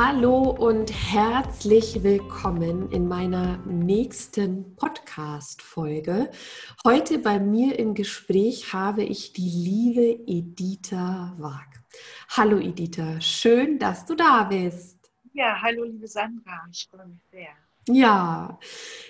Hallo und herzlich willkommen in meiner nächsten Podcast-Folge. Heute bei mir im Gespräch habe ich die liebe Editha Wag. Hallo Editha, schön, dass du da bist. Ja, hallo liebe Sandra, ich freue mich sehr. Ja,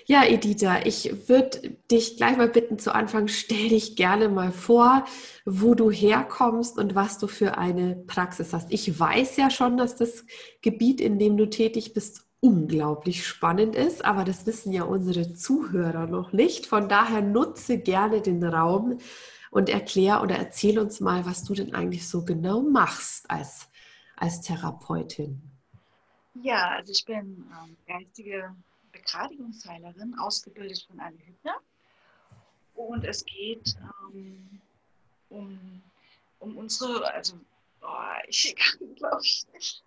ja, Editha, ich würde dich gleich mal bitten zu Anfang, stell dich gerne mal vor, wo du herkommst und was du für eine Praxis hast. Ich weiß ja schon, dass das Gebiet, in dem du tätig bist, unglaublich spannend ist, aber das wissen ja unsere Zuhörer noch nicht. Von daher nutze gerne den Raum und erklär oder erzähl uns mal, was du denn eigentlich so genau machst als, als Therapeutin. Ja, also ich bin ähm, geistige Begradigungsheilerin, ausgebildet von Anne Hübner. Und es geht ähm, um, um unsere, also oh, ich kann glaube ich nicht.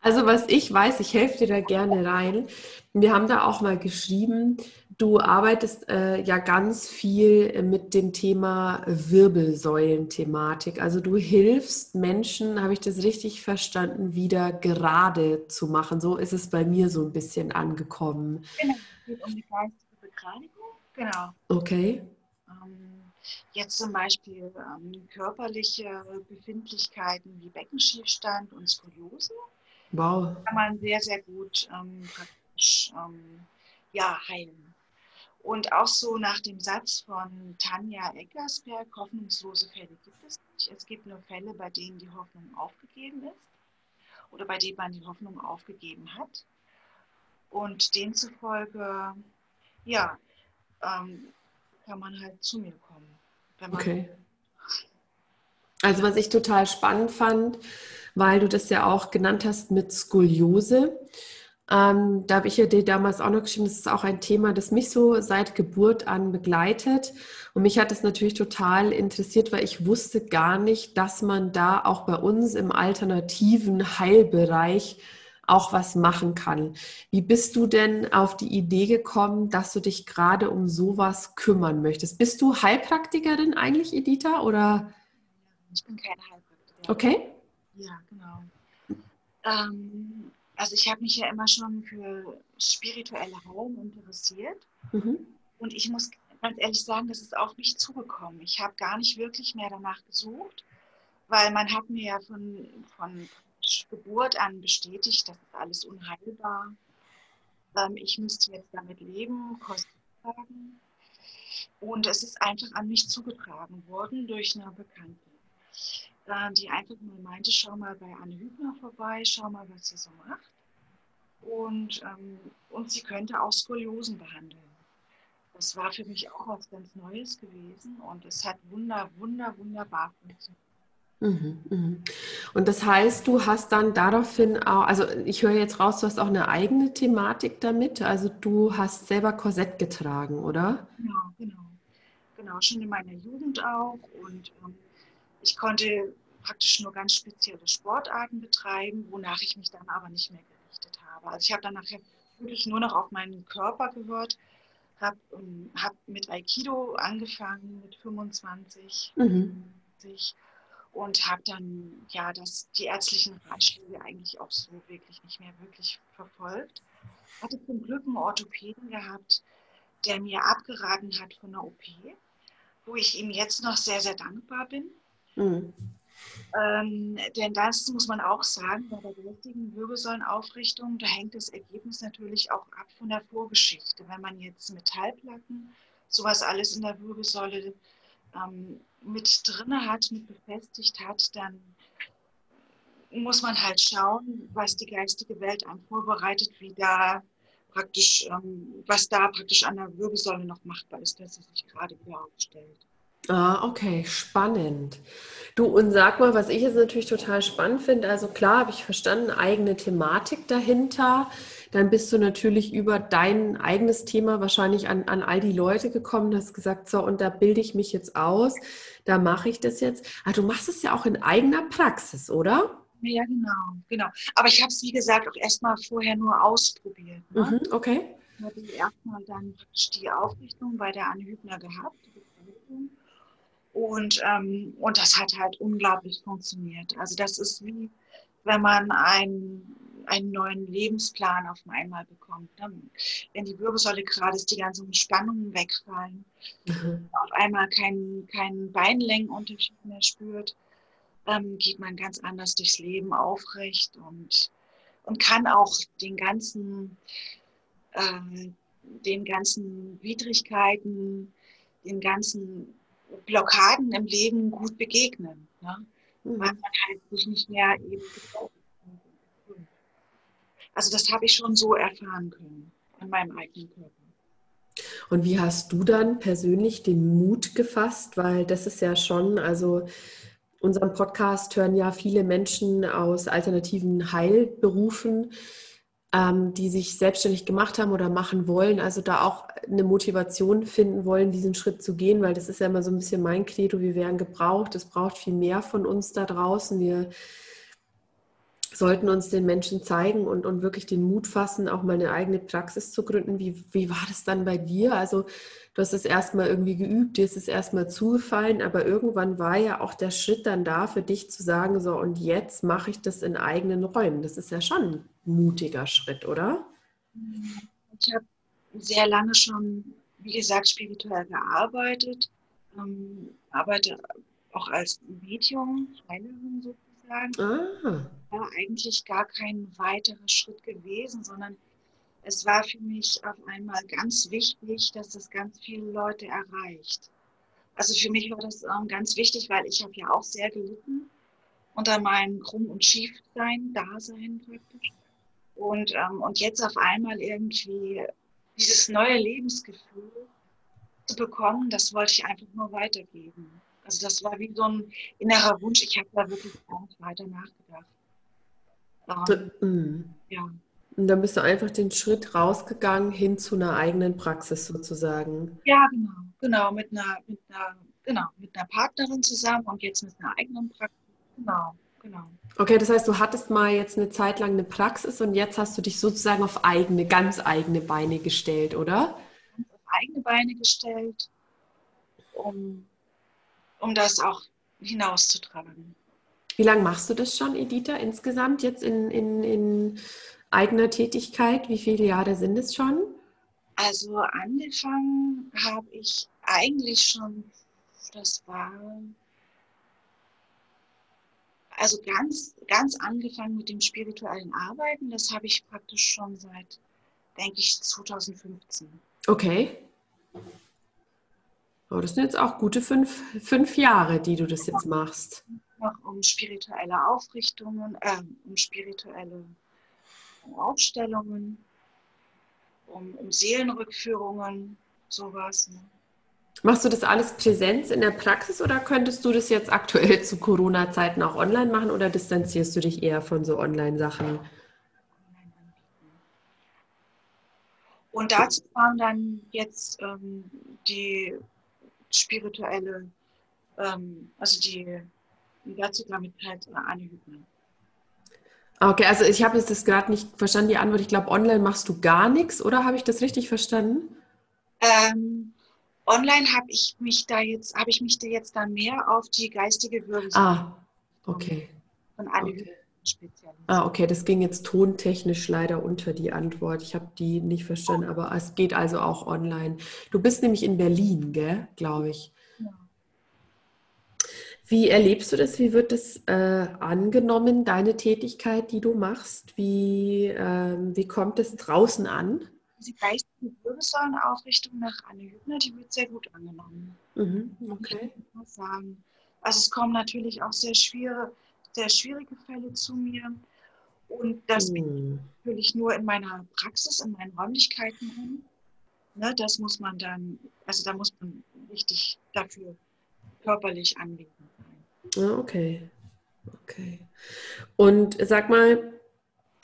Also was ich weiß, ich helfe dir da gerne rein. Wir haben da auch mal geschrieben, du arbeitest äh, ja ganz viel mit dem Thema Wirbelsäulenthematik. Also du hilfst Menschen, habe ich das richtig verstanden, wieder gerade zu machen. So ist es bei mir so ein bisschen angekommen. Genau, es geht um die geistige Begradigung. Genau. Okay. Ähm, jetzt zum Beispiel ähm, körperliche Befindlichkeiten wie Beckenschiefstand und Skoliose. Wow. Kann man sehr, sehr gut ähm, praktisch ähm, ja, heilen. Und auch so nach dem Satz von Tanja Eckersberg, hoffnungslose Fälle gibt es nicht. Es gibt nur Fälle, bei denen die Hoffnung aufgegeben ist oder bei denen man die Hoffnung aufgegeben hat. Und demzufolge, ja, ähm, kann man halt zu mir kommen. okay. Also was ich total spannend fand, weil du das ja auch genannt hast mit Skoliose. Ähm, da habe ich ja dir damals auch noch geschrieben, das ist auch ein Thema, das mich so seit Geburt an begleitet. Und mich hat es natürlich total interessiert, weil ich wusste gar nicht, dass man da auch bei uns im alternativen Heilbereich auch was machen kann. Wie bist du denn auf die Idee gekommen, dass du dich gerade um sowas kümmern möchtest? Bist du Heilpraktikerin eigentlich, Editha, oder? Ich bin keine Heilpraktikerin. Okay. Ja, genau. Ähm, also ich habe mich ja immer schon für spirituelle Heilen interessiert. Mhm. Und ich muss ganz ehrlich sagen, das ist auf mich zugekommen. Ich habe gar nicht wirklich mehr danach gesucht, weil man hat mir ja von, von Geburt an bestätigt, das ist alles unheilbar. Ähm, ich müsste jetzt damit leben, Kosten tragen. Und es ist einfach an mich zugetragen worden durch eine Bekannte die einfach mal meinte, schau mal bei Anne Hübner vorbei, schau mal, was sie so macht. Und, ähm, und sie könnte auch Skoliosen behandeln. Das war für mich auch was ganz Neues gewesen und es hat wunder, wunder, wunderbar funktioniert. Mhm, mhm. Und das heißt, du hast dann daraufhin auch, also ich höre jetzt raus, du hast auch eine eigene Thematik damit. Also du hast selber Korsett getragen, oder? Genau, genau. Genau, schon in meiner Jugend auch. Und ähm, ich konnte praktisch nur ganz spezielle Sportarten betreiben, wonach ich mich dann aber nicht mehr gerichtet habe. Also ich habe dann nachher wirklich nur noch auf meinen Körper gehört, habe ähm, hab mit Aikido angefangen mit 25 mhm. und habe dann ja das, die ärztlichen Ratschläge eigentlich auch so wirklich nicht mehr wirklich verfolgt. Hatte zum Glück einen Orthopäden gehabt, der mir abgeraten hat von einer OP, wo ich ihm jetzt noch sehr, sehr dankbar bin Mhm. Ähm, denn das muss man auch sagen, bei der geistigen Wirbelsäulenaufrichtung, da hängt das Ergebnis natürlich auch ab von der Vorgeschichte. Wenn man jetzt Metallplatten, sowas alles in der Wirbelsäule ähm, mit drin hat, mit befestigt hat, dann muss man halt schauen, was die geistige Welt einem vorbereitet, wie da praktisch, ähm, was da praktisch an der Wirbelsäule noch machbar ist, dass sie sich gerade wieder aufstellt. Ah, okay, spannend. Du, und sag mal, was ich jetzt natürlich total spannend finde, also klar habe ich verstanden, eigene Thematik dahinter. Dann bist du natürlich über dein eigenes Thema wahrscheinlich an, an all die Leute gekommen, hast gesagt, so, und da bilde ich mich jetzt aus, da mache ich das jetzt. Ah, du machst es ja auch in eigener Praxis, oder? Ja, genau, genau. Aber ich habe es, wie gesagt, auch erstmal vorher nur ausprobiert. Ne? Mhm, okay. Ich hatte erstmal dann die Aufrichtung bei der Anne Hübner gehabt. Und, ähm, und das hat halt unglaublich funktioniert. Also das ist wie, wenn man einen, einen neuen Lebensplan auf einmal bekommt. Dann, wenn die Wirbelsäule gerade ist, die ganzen Spannungen wegfallen, mhm. auf einmal keinen kein Beinlängenunterschied mehr spürt, ähm, geht man ganz anders durchs Leben aufrecht und, und kann auch den ganzen, äh, den ganzen Widrigkeiten, den ganzen Blockaden im Leben gut begegnen. Ne? Mhm. Weil man halt sich nicht mehr eben Also das habe ich schon so erfahren können an meinem eigenen Körper. Und wie hast du dann persönlich den Mut gefasst? Weil das ist ja schon, also unseren Podcast hören ja viele Menschen aus alternativen Heilberufen ähm, die sich selbstständig gemacht haben oder machen wollen, also da auch eine Motivation finden wollen, diesen Schritt zu gehen, weil das ist ja immer so ein bisschen mein Credo, wir werden gebraucht, es braucht viel mehr von uns da draußen. Wir sollten uns den Menschen zeigen und, und wirklich den Mut fassen, auch mal eine eigene Praxis zu gründen. Wie, wie war das dann bei dir? Also du hast es erstmal irgendwie geübt, dir ist es erstmal zugefallen, aber irgendwann war ja auch der Schritt dann da für dich zu sagen, so und jetzt mache ich das in eigenen Räumen. Das ist ja schon mutiger Schritt, oder? Ich habe sehr lange schon, wie gesagt, spirituell gearbeitet, ähm, arbeite auch als Medium, Heilerin sozusagen. Ah. War eigentlich gar kein weiterer Schritt gewesen, sondern es war für mich auf einmal ganz wichtig, dass das ganz viele Leute erreicht. Also für mich war das ganz wichtig, weil ich habe ja auch sehr gelitten unter meinem Krumm- und Schiefsein, Dasein praktisch. Und, ähm, und jetzt auf einmal irgendwie dieses neue Lebensgefühl zu bekommen, das wollte ich einfach nur weitergeben. Also das war wie so ein innerer Wunsch. Ich habe da wirklich gar nicht weiter nachgedacht. Ähm, mhm. Ja. Und dann bist du einfach den Schritt rausgegangen hin zu einer eigenen Praxis sozusagen. Ja, genau, genau, mit einer, mit einer, genau, mit einer Partnerin zusammen und jetzt mit einer eigenen Praxis. Genau. Genau. Okay, das heißt, du hattest mal jetzt eine Zeit lang eine Praxis und jetzt hast du dich sozusagen auf eigene, ganz eigene Beine gestellt, oder? Auf eigene Beine gestellt, um, um das auch hinauszutragen. Wie lange machst du das schon, Editha, insgesamt jetzt in, in, in eigener Tätigkeit? Wie viele Jahre sind es schon? Also angefangen habe ich eigentlich schon, das war also ganz, ganz angefangen mit dem spirituellen Arbeiten, das habe ich praktisch schon seit, denke ich, 2015. Okay. Oh, das sind jetzt auch gute fünf, fünf Jahre, die du das jetzt machst. Um spirituelle Aufrichtungen, äh, um spirituelle Aufstellungen, um, um Seelenrückführungen, sowas. Ne? Machst du das alles Präsenz in der Praxis oder könntest du das jetzt aktuell zu Corona-Zeiten auch online machen oder distanzierst du dich eher von so Online-Sachen? Und dazu kam dann jetzt ähm, die spirituelle, ähm, also die, dazu kam halt Anne Hübner. Okay, also ich habe jetzt das gerade nicht verstanden, die Antwort. Ich glaube, online machst du gar nichts, oder habe ich das richtig verstanden? Ähm, Online habe ich mich da jetzt, habe ich mich da jetzt dann mehr auf die geistige Wirbelsäule. Ah, okay. Von alle okay. Ah, okay, das ging jetzt tontechnisch leider unter die Antwort. Ich habe die nicht verstanden, aber es geht also auch online. Du bist nämlich in Berlin, gell, glaube ich. Ja. Wie erlebst du das? Wie wird das äh, angenommen, deine Tätigkeit, die du machst? Wie, äh, wie kommt es draußen an? die geistige Wirbelsäulenaufrichtung nach Anne Hübner, die wird sehr gut angenommen. Mhm, okay. sagen. Also es kommen natürlich auch sehr schwere, sehr schwierige Fälle zu mir. Und das hm. natürlich nur in meiner Praxis, in meinen Räumlichkeiten um. Ne, das muss man dann, also da muss man richtig dafür körperlich anwesend sein. Ah, okay. Okay. Und sag mal,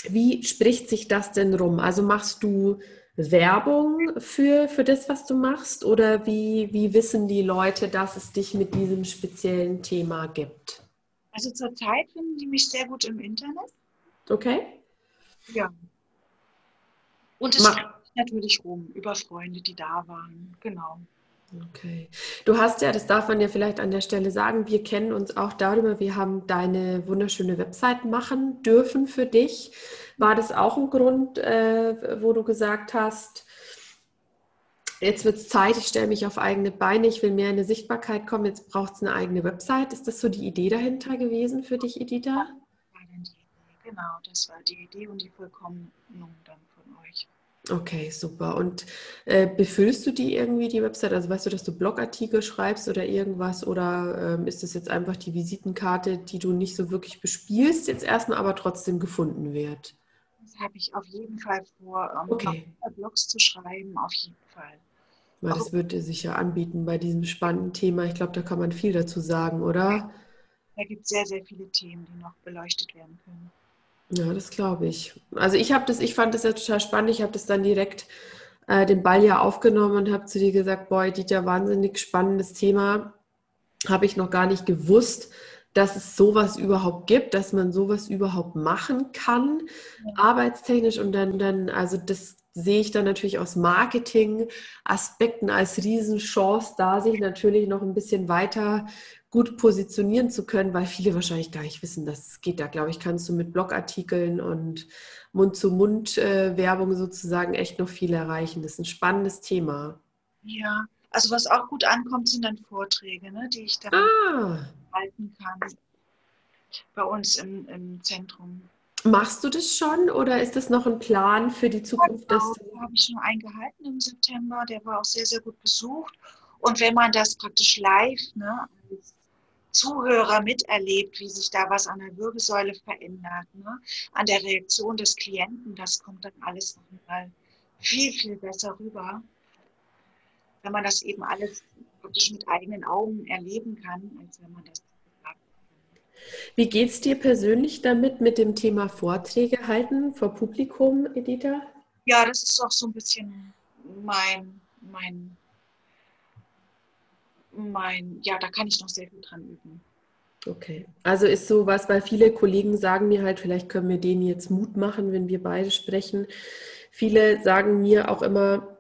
wie spricht sich das denn rum? Also machst du Werbung für, für das, was du machst? Oder wie, wie wissen die Leute, dass es dich mit diesem speziellen Thema gibt? Also zurzeit finden die mich sehr gut im Internet. Okay. Ja. Und es geht natürlich rum über Freunde, die da waren. Genau. Okay. Du hast ja, das darf man ja vielleicht an der Stelle sagen, wir kennen uns auch darüber, wir haben deine wunderschöne Website machen dürfen für dich. War das auch ein Grund, äh, wo du gesagt hast, jetzt wird es Zeit, ich stelle mich auf eigene Beine, ich will mehr in eine Sichtbarkeit kommen, jetzt braucht es eine eigene Website. Ist das so die Idee dahinter gewesen für dich, Edita? Genau, das war die Idee und die Vollkommenung dann von euch. Okay, super. Und äh, befüllst du die irgendwie, die Website? Also weißt du, dass du Blogartikel schreibst oder irgendwas? Oder ähm, ist das jetzt einfach die Visitenkarte, die du nicht so wirklich bespielst, jetzt erstmal aber trotzdem gefunden wird? Das habe ich auf jeden Fall vor, ähm, okay. Blogs zu schreiben, auf jeden Fall. Weil das würde sich ja anbieten bei diesem spannenden Thema. Ich glaube, da kann man viel dazu sagen, oder? Da gibt es sehr, sehr viele Themen, die noch beleuchtet werden können. Ja, das glaube ich. Also ich habe das, ich fand das ja total spannend. Ich habe das dann direkt äh, den Ball ja aufgenommen und habe zu dir gesagt, boy, Dieter, wahnsinnig spannendes Thema. Habe ich noch gar nicht gewusst, dass es sowas überhaupt gibt, dass man sowas überhaupt machen kann, ja. arbeitstechnisch. Und dann, dann, also das sehe ich dann natürlich aus Marketing-Aspekten als Riesenchance, da sich natürlich noch ein bisschen weiter gut positionieren zu können, weil viele wahrscheinlich gar nicht wissen, dass es geht. Da, glaube ich, kannst du mit Blogartikeln und Mund-zu-Mund-Werbung sozusagen echt noch viel erreichen. Das ist ein spannendes Thema. Ja, also was auch gut ankommt, sind dann Vorträge, ne, die ich dann ah. halten kann bei uns im, im Zentrum. Machst du das schon oder ist das noch ein Plan für die Zukunft? Ja, genau, da habe ich schon einen gehalten im September, der war auch sehr, sehr gut besucht. Und wenn man das praktisch live ne, als Zuhörer miterlebt, wie sich da was an der Wirbelsäule verändert, ne? an der Reaktion des Klienten, das kommt dann alles nochmal viel, viel besser rüber, wenn man das eben alles praktisch mit eigenen Augen erleben kann, als wenn man das. Wie geht es dir persönlich damit, mit dem Thema Vorträge halten vor Publikum, Editha? Ja, das ist auch so ein bisschen mein, mein mein, ja, da kann ich noch sehr viel dran üben. Okay, also ist sowas, weil viele Kollegen sagen mir halt, vielleicht können wir denen jetzt Mut machen, wenn wir beide sprechen. Viele sagen mir auch immer,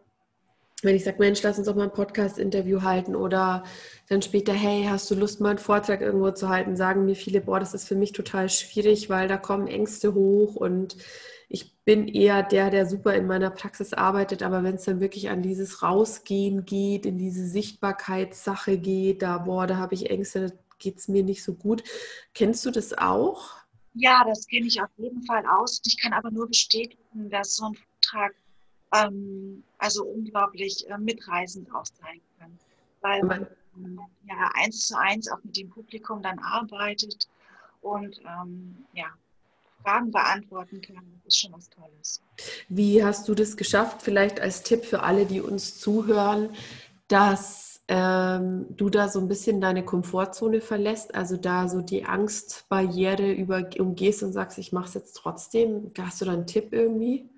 wenn ich sage, Mensch, lass uns doch mal ein Podcast-Interview halten oder dann später, hey, hast du Lust, mal einen Vortrag irgendwo zu halten, sagen mir viele, boah, das ist für mich total schwierig, weil da kommen Ängste hoch und ich bin eher der, der super in meiner Praxis arbeitet, aber wenn es dann wirklich an dieses Rausgehen geht, in diese Sichtbarkeitssache geht, da, boah, da habe ich Ängste, da geht es mir nicht so gut. Kennst du das auch? Ja, das kenne ich auf jeden Fall aus. Ich kann aber nur bestätigen, dass so ein Vortrag ähm, also unglaublich äh, mitreisend auch sein kann. Weil man ja eins zu eins auch mit dem Publikum dann arbeitet und ähm, ja, Fragen beantworten kann. Das ist schon was Tolles. Wie hast du das geschafft, vielleicht als Tipp für alle, die uns zuhören, dass ähm, du da so ein bisschen deine Komfortzone verlässt, also da so die Angstbarriere über, umgehst und sagst, ich mache es jetzt trotzdem? Hast du da einen Tipp irgendwie?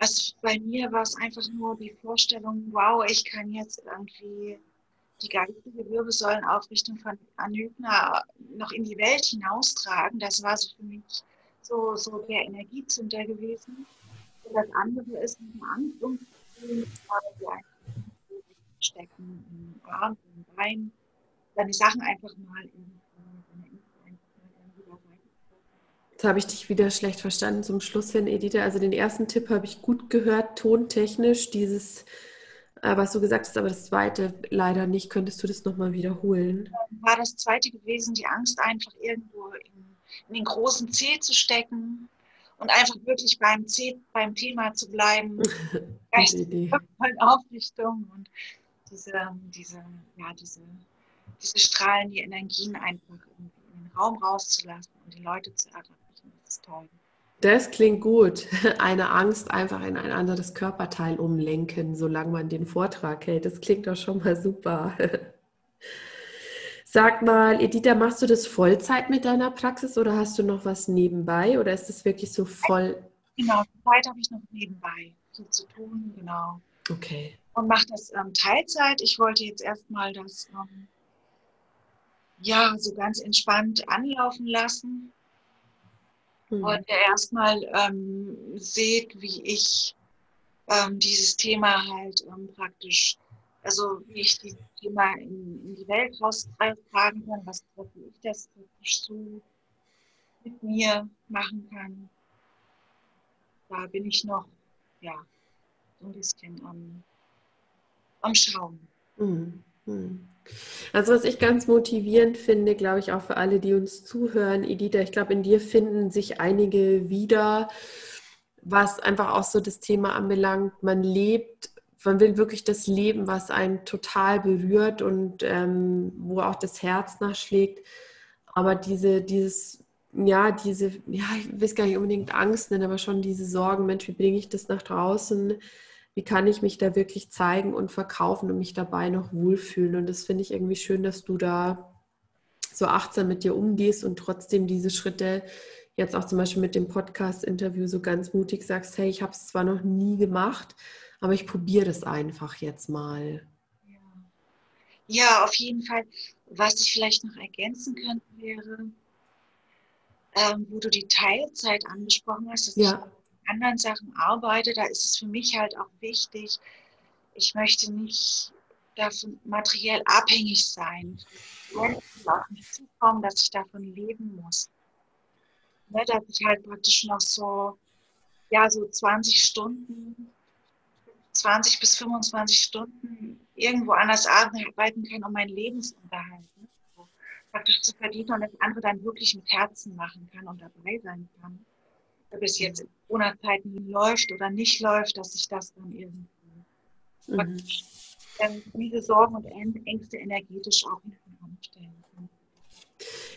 Also bei mir war es einfach nur die Vorstellung, wow, ich kann jetzt irgendwie die geistige Wirbelsäulenaufrichtung von Anhübner noch in die Welt hinaustragen. Das war so für mich so, so der Energiezünder gewesen. Und das andere ist eine Angst um stecken im Arm, im Bein, deine Sachen einfach mal in Jetzt habe ich dich wieder schlecht verstanden zum Schluss hin, Edith. Also den ersten Tipp habe ich gut gehört, tontechnisch, dieses äh, was du gesagt hast, aber das zweite leider nicht. Könntest du das nochmal wiederholen? War das zweite gewesen, die Angst einfach irgendwo in, in den großen C zu stecken und einfach wirklich beim C, beim Thema zu bleiben. Aufrichtung und diese, diese, ja, diese, diese Strahlen, die Energien einfach in den Raum rauszulassen und die Leute zu erreichen. Toll. Das klingt gut. Eine Angst einfach in ein anderes Körperteil umlenken, solange man den Vortrag hält. Das klingt doch schon mal super. Sag mal, Editha, machst du das Vollzeit mit deiner Praxis oder hast du noch was nebenbei oder ist das wirklich so voll? Genau, Zeit habe ich noch nebenbei viel zu tun, genau. Okay. Und mache das ähm, Teilzeit. Ich wollte jetzt erstmal das ähm, ja so ganz entspannt anlaufen lassen mhm. und erstmal ähm, seht, wie ich ähm, dieses Thema halt ähm, praktisch, also wie ich dieses Thema in, in die Welt raustragen kann, was wie ich das praktisch so mit mir machen kann. Da bin ich noch, ja, so ein bisschen am, am Schauen. Mhm. Mhm. Also was ich ganz motivierend finde, glaube ich, auch für alle, die uns zuhören, Editha, ich glaube, in dir finden sich einige wieder, was einfach auch so das Thema anbelangt. Man lebt, man will wirklich das Leben, was einen total berührt und ähm, wo auch das Herz nachschlägt. Aber diese, dieses, ja, diese, ja, ich will es gar nicht unbedingt Angst nennen, aber schon diese Sorgen, Mensch, wie bringe ich das nach draußen? Wie kann ich mich da wirklich zeigen und verkaufen und mich dabei noch wohlfühlen. Und das finde ich irgendwie schön, dass du da so achtsam mit dir umgehst und trotzdem diese Schritte jetzt auch zum Beispiel mit dem Podcast-Interview so ganz mutig sagst, hey, ich habe es zwar noch nie gemacht, aber ich probiere das einfach jetzt mal. Ja. auf jeden Fall. Was ich vielleicht noch ergänzen könnte, wäre, ähm, wo du die Teilzeit angesprochen hast, dass ja. Anderen Sachen arbeite, da ist es für mich halt auch wichtig, ich möchte nicht davon materiell abhängig sein. Dass ich davon leben muss. Ne, dass ich halt praktisch noch so, ja, so 20 Stunden, 20 bis 25 Stunden irgendwo anders arbeiten kann, um meinen Lebensunterhalt ne, so praktisch zu verdienen und das andere dann wirklich mit Herzen machen kann und dabei sein kann ob es jetzt in Corona-Zeiten läuft oder nicht läuft, dass ich das dann irgendwie mhm. ähm, diese Sorgen und Ängste energetisch auch hinten anstellen kann.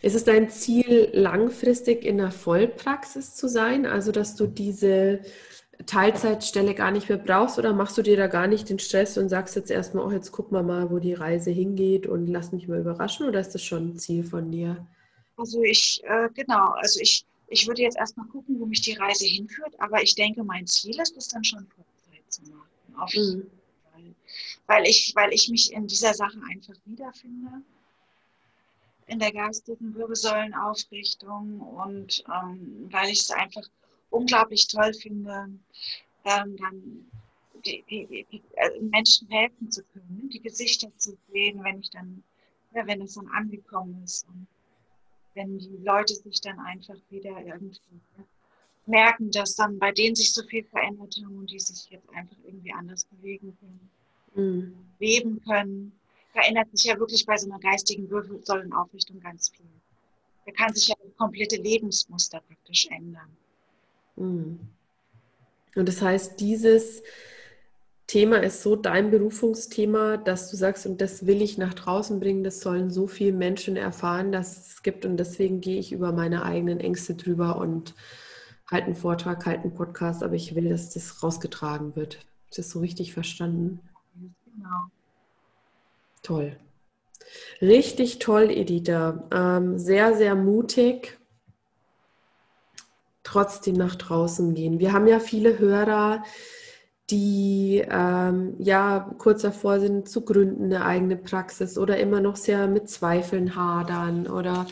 Ist es dein Ziel, langfristig in der Vollpraxis zu sein? Also, dass du diese Teilzeitstelle gar nicht mehr brauchst oder machst du dir da gar nicht den Stress und sagst jetzt erstmal, oh, jetzt gucken wir mal, wo die Reise hingeht und lass mich mal überraschen oder ist das schon ein Ziel von dir? Also ich, äh, genau, also ich ich würde jetzt erstmal gucken, wo mich die Reise hinführt, aber ich denke, mein Ziel ist es dann schon Vollzeit zu machen. Auf jeden mhm. Fall. Weil ich, weil ich mich in dieser Sache einfach wiederfinde. In der geistigen Wirbelsäulenaufrichtung und ähm, weil ich es einfach unglaublich toll finde, ähm, dann die, die, die, also Menschen helfen zu können, die Gesichter zu sehen, wenn ich dann, ja, wenn es dann angekommen ist. Und wenn die Leute sich dann einfach wieder irgendwie merken, dass dann bei denen sich so viel verändert haben und die sich jetzt einfach irgendwie anders bewegen können, mhm. leben können. Verändert sich ja wirklich bei so einer geistigen Wirbelsäulenaufrichtung ganz viel. Da kann sich ja das komplette Lebensmuster praktisch ändern. Mhm. Und das heißt, dieses Thema ist so dein Berufungsthema, dass du sagst, und das will ich nach draußen bringen, das sollen so viele Menschen erfahren, dass es gibt und deswegen gehe ich über meine eigenen Ängste drüber und halte einen Vortrag, halte einen Podcast, aber ich will, dass das rausgetragen wird. Ist das so richtig verstanden? Genau. Toll. Richtig toll, Editha. Ähm, sehr, sehr mutig. Trotzdem nach draußen gehen. Wir haben ja viele Hörer, die ähm, ja kurz davor sind zu gründen, eine eigene Praxis oder immer noch sehr mit Zweifeln hadern oder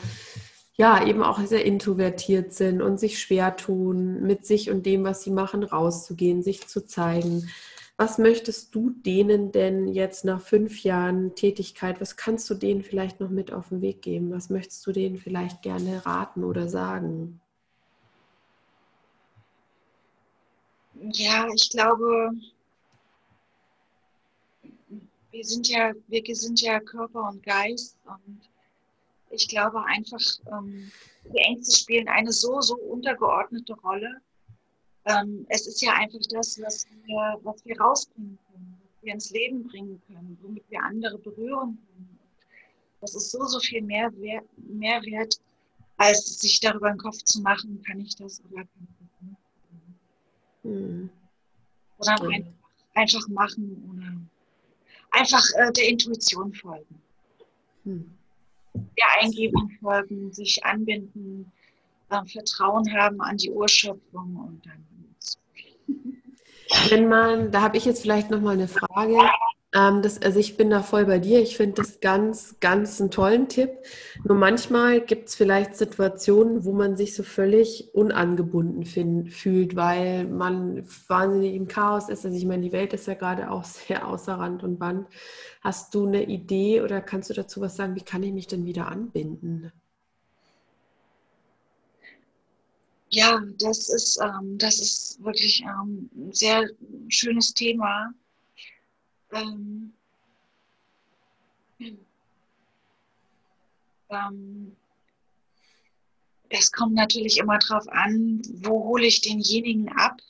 ja eben auch sehr introvertiert sind und sich schwer tun, mit sich und dem, was sie machen, rauszugehen, sich zu zeigen. Was möchtest du denen denn jetzt nach fünf Jahren Tätigkeit, was kannst du denen vielleicht noch mit auf den Weg geben? Was möchtest du denen vielleicht gerne raten oder sagen? Ja, ich glaube, wir sind ja, wir sind ja Körper und Geist und ich glaube einfach, ähm, die Ängste spielen eine so, so untergeordnete Rolle. Ähm, es ist ja einfach das, was wir, was wir rausbringen können, was wir ins Leben bringen können, womit wir andere berühren können. Das ist so, so viel mehr Mehrwert als sich darüber einen Kopf zu machen, kann ich das oder kann ich. Mhm. Oder einfach, einfach, machen oder einfach äh, der Intuition folgen. Mhm. Der Eingebung folgen, sich anbinden, äh, Vertrauen haben an die Urschöpfung und dann. Wenn man, da habe ich jetzt vielleicht nochmal eine Frage. Ähm, das, also ich bin da voll bei dir. Ich finde das ganz, ganz einen tollen Tipp. Nur manchmal gibt es vielleicht Situationen, wo man sich so völlig unangebunden find, fühlt, weil man wahnsinnig im Chaos ist. Also ich meine, die Welt ist ja gerade auch sehr außer Rand und Band. Hast du eine Idee oder kannst du dazu was sagen? Wie kann ich mich denn wieder anbinden? Ja, das ist, ähm, das ist wirklich ähm, ein sehr schönes Thema ähm, ähm, es kommt natürlich immer darauf an, wo hole ich denjenigen ab?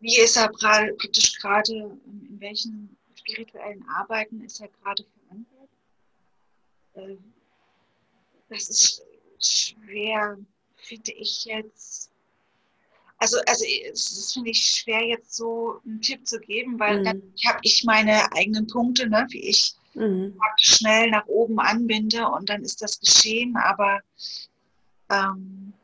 Wie ist er praktisch gerade, in welchen spirituellen Arbeiten ist er gerade verankert? Äh, das ist schwer, finde ich jetzt also, also das finde ich schwer jetzt so einen Tipp zu geben, weil mhm. dann habe ich meine eigenen Punkte, ne, wie ich mhm. schnell nach oben anbinde und dann ist das geschehen. Aber ähm,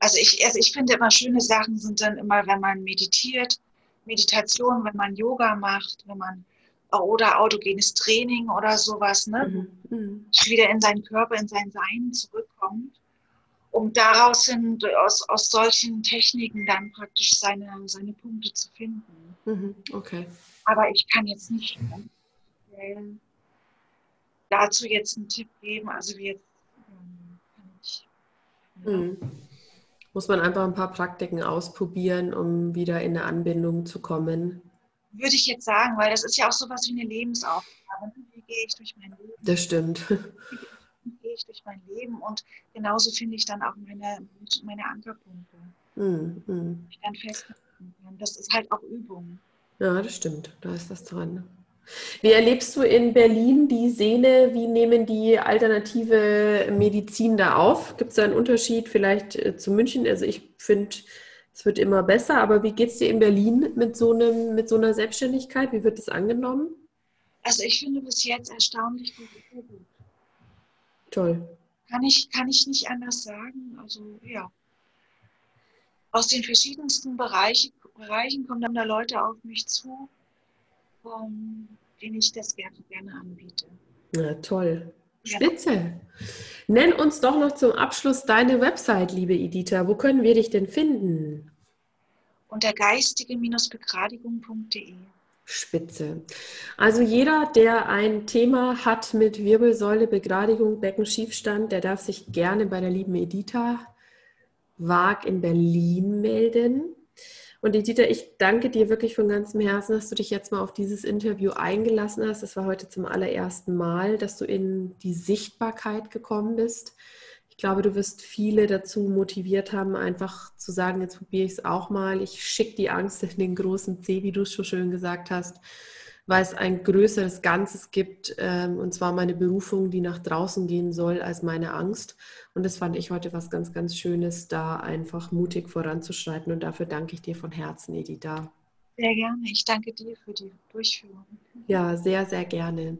also ich, also ich finde immer schöne Sachen sind dann immer, wenn man meditiert, Meditation, wenn man Yoga macht, wenn man oder autogenes Training oder sowas, ne? Mhm. mhm. wieder in seinen Körper, in sein Sein zurückkommt um daraus hin, aus, aus solchen Techniken dann praktisch seine, seine Punkte zu finden. Mhm, okay. Aber ich kann jetzt nicht dazu jetzt einen Tipp geben. Also wie jetzt ähm, kann ich. Mhm. Muss man einfach ein paar Praktiken ausprobieren, um wieder in eine Anbindung zu kommen? Würde ich jetzt sagen, weil das ist ja auch so was wie eine Lebensaufgabe. Wie gehe ich durch mein Leben? Das stimmt gehe ich durch mein Leben und genauso finde ich dann auch meine, meine Ankerpunkte. Mhm. mhm. Ich dann festhalten kann. Das ist halt auch Übung. Ja, das stimmt. Da ist das dran. Wie erlebst du in Berlin die Szene? Wie nehmen die alternative Medizin da auf? Gibt es da einen Unterschied vielleicht äh, zu München? Also ich finde, es wird immer besser, aber wie geht es dir in Berlin mit so, einem, mit so einer Selbstständigkeit? Wie wird es angenommen? Also ich finde bis jetzt erstaunlich gut. Toll. Kann ich, kann ich nicht anders sagen. Also ja. Aus den verschiedensten Bereich, Bereichen kommen dann da Leute auf mich zu, um, ähm, denen ich das gerne, gerne anbiete. Na toll. Spitze. Ja. Nenn uns doch noch zum Abschluss deine Website, liebe Editha. Wo können wir dich denn finden? Unter geistige-begradigung.de. Spitze. Also jeder, der ein Thema hat mit Wirbelsäule, Begradigung, Beckenschiefstand, der darf sich gerne bei der lieben Editha Wag in Berlin melden. Und Editha, ich danke dir wirklich von ganzem Herzen, dass du dich jetzt mal auf dieses Interview eingelassen hast. Das war heute zum allerersten Mal, dass du in die Sichtbarkeit gekommen bist. Ich glaube, du wirst viele dazu motiviert haben, einfach zu sagen, jetzt probiere ich es auch mal. Ich schicke die Angst in den großen C, wie du es so schön gesagt hast, weil es ein größeres Ganzes gibt, ähm, und zwar meine Berufung, die nach draußen gehen soll, als meine Angst. Und das fand ich heute was ganz, ganz Schönes, da einfach mutig voranzuschreiten. Und dafür danke ich dir von Herzen, Edita. Sehr gerne. Ich danke dir für die Durchführung. Ja, sehr, sehr gerne.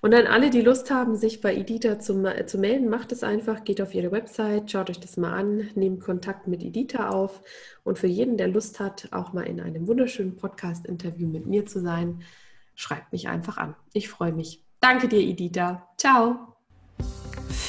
Und an alle, die Lust haben, sich bei Edita zu, zu melden, macht es einfach, geht auf ihre Website, schaut euch das mal an, nehmt Kontakt mit Edita auf. Und für jeden, der Lust hat, auch mal in einem wunderschönen Podcast-Interview mit mir zu sein, schreibt mich einfach an. Ich freue mich. Danke dir, Edita. Ciao.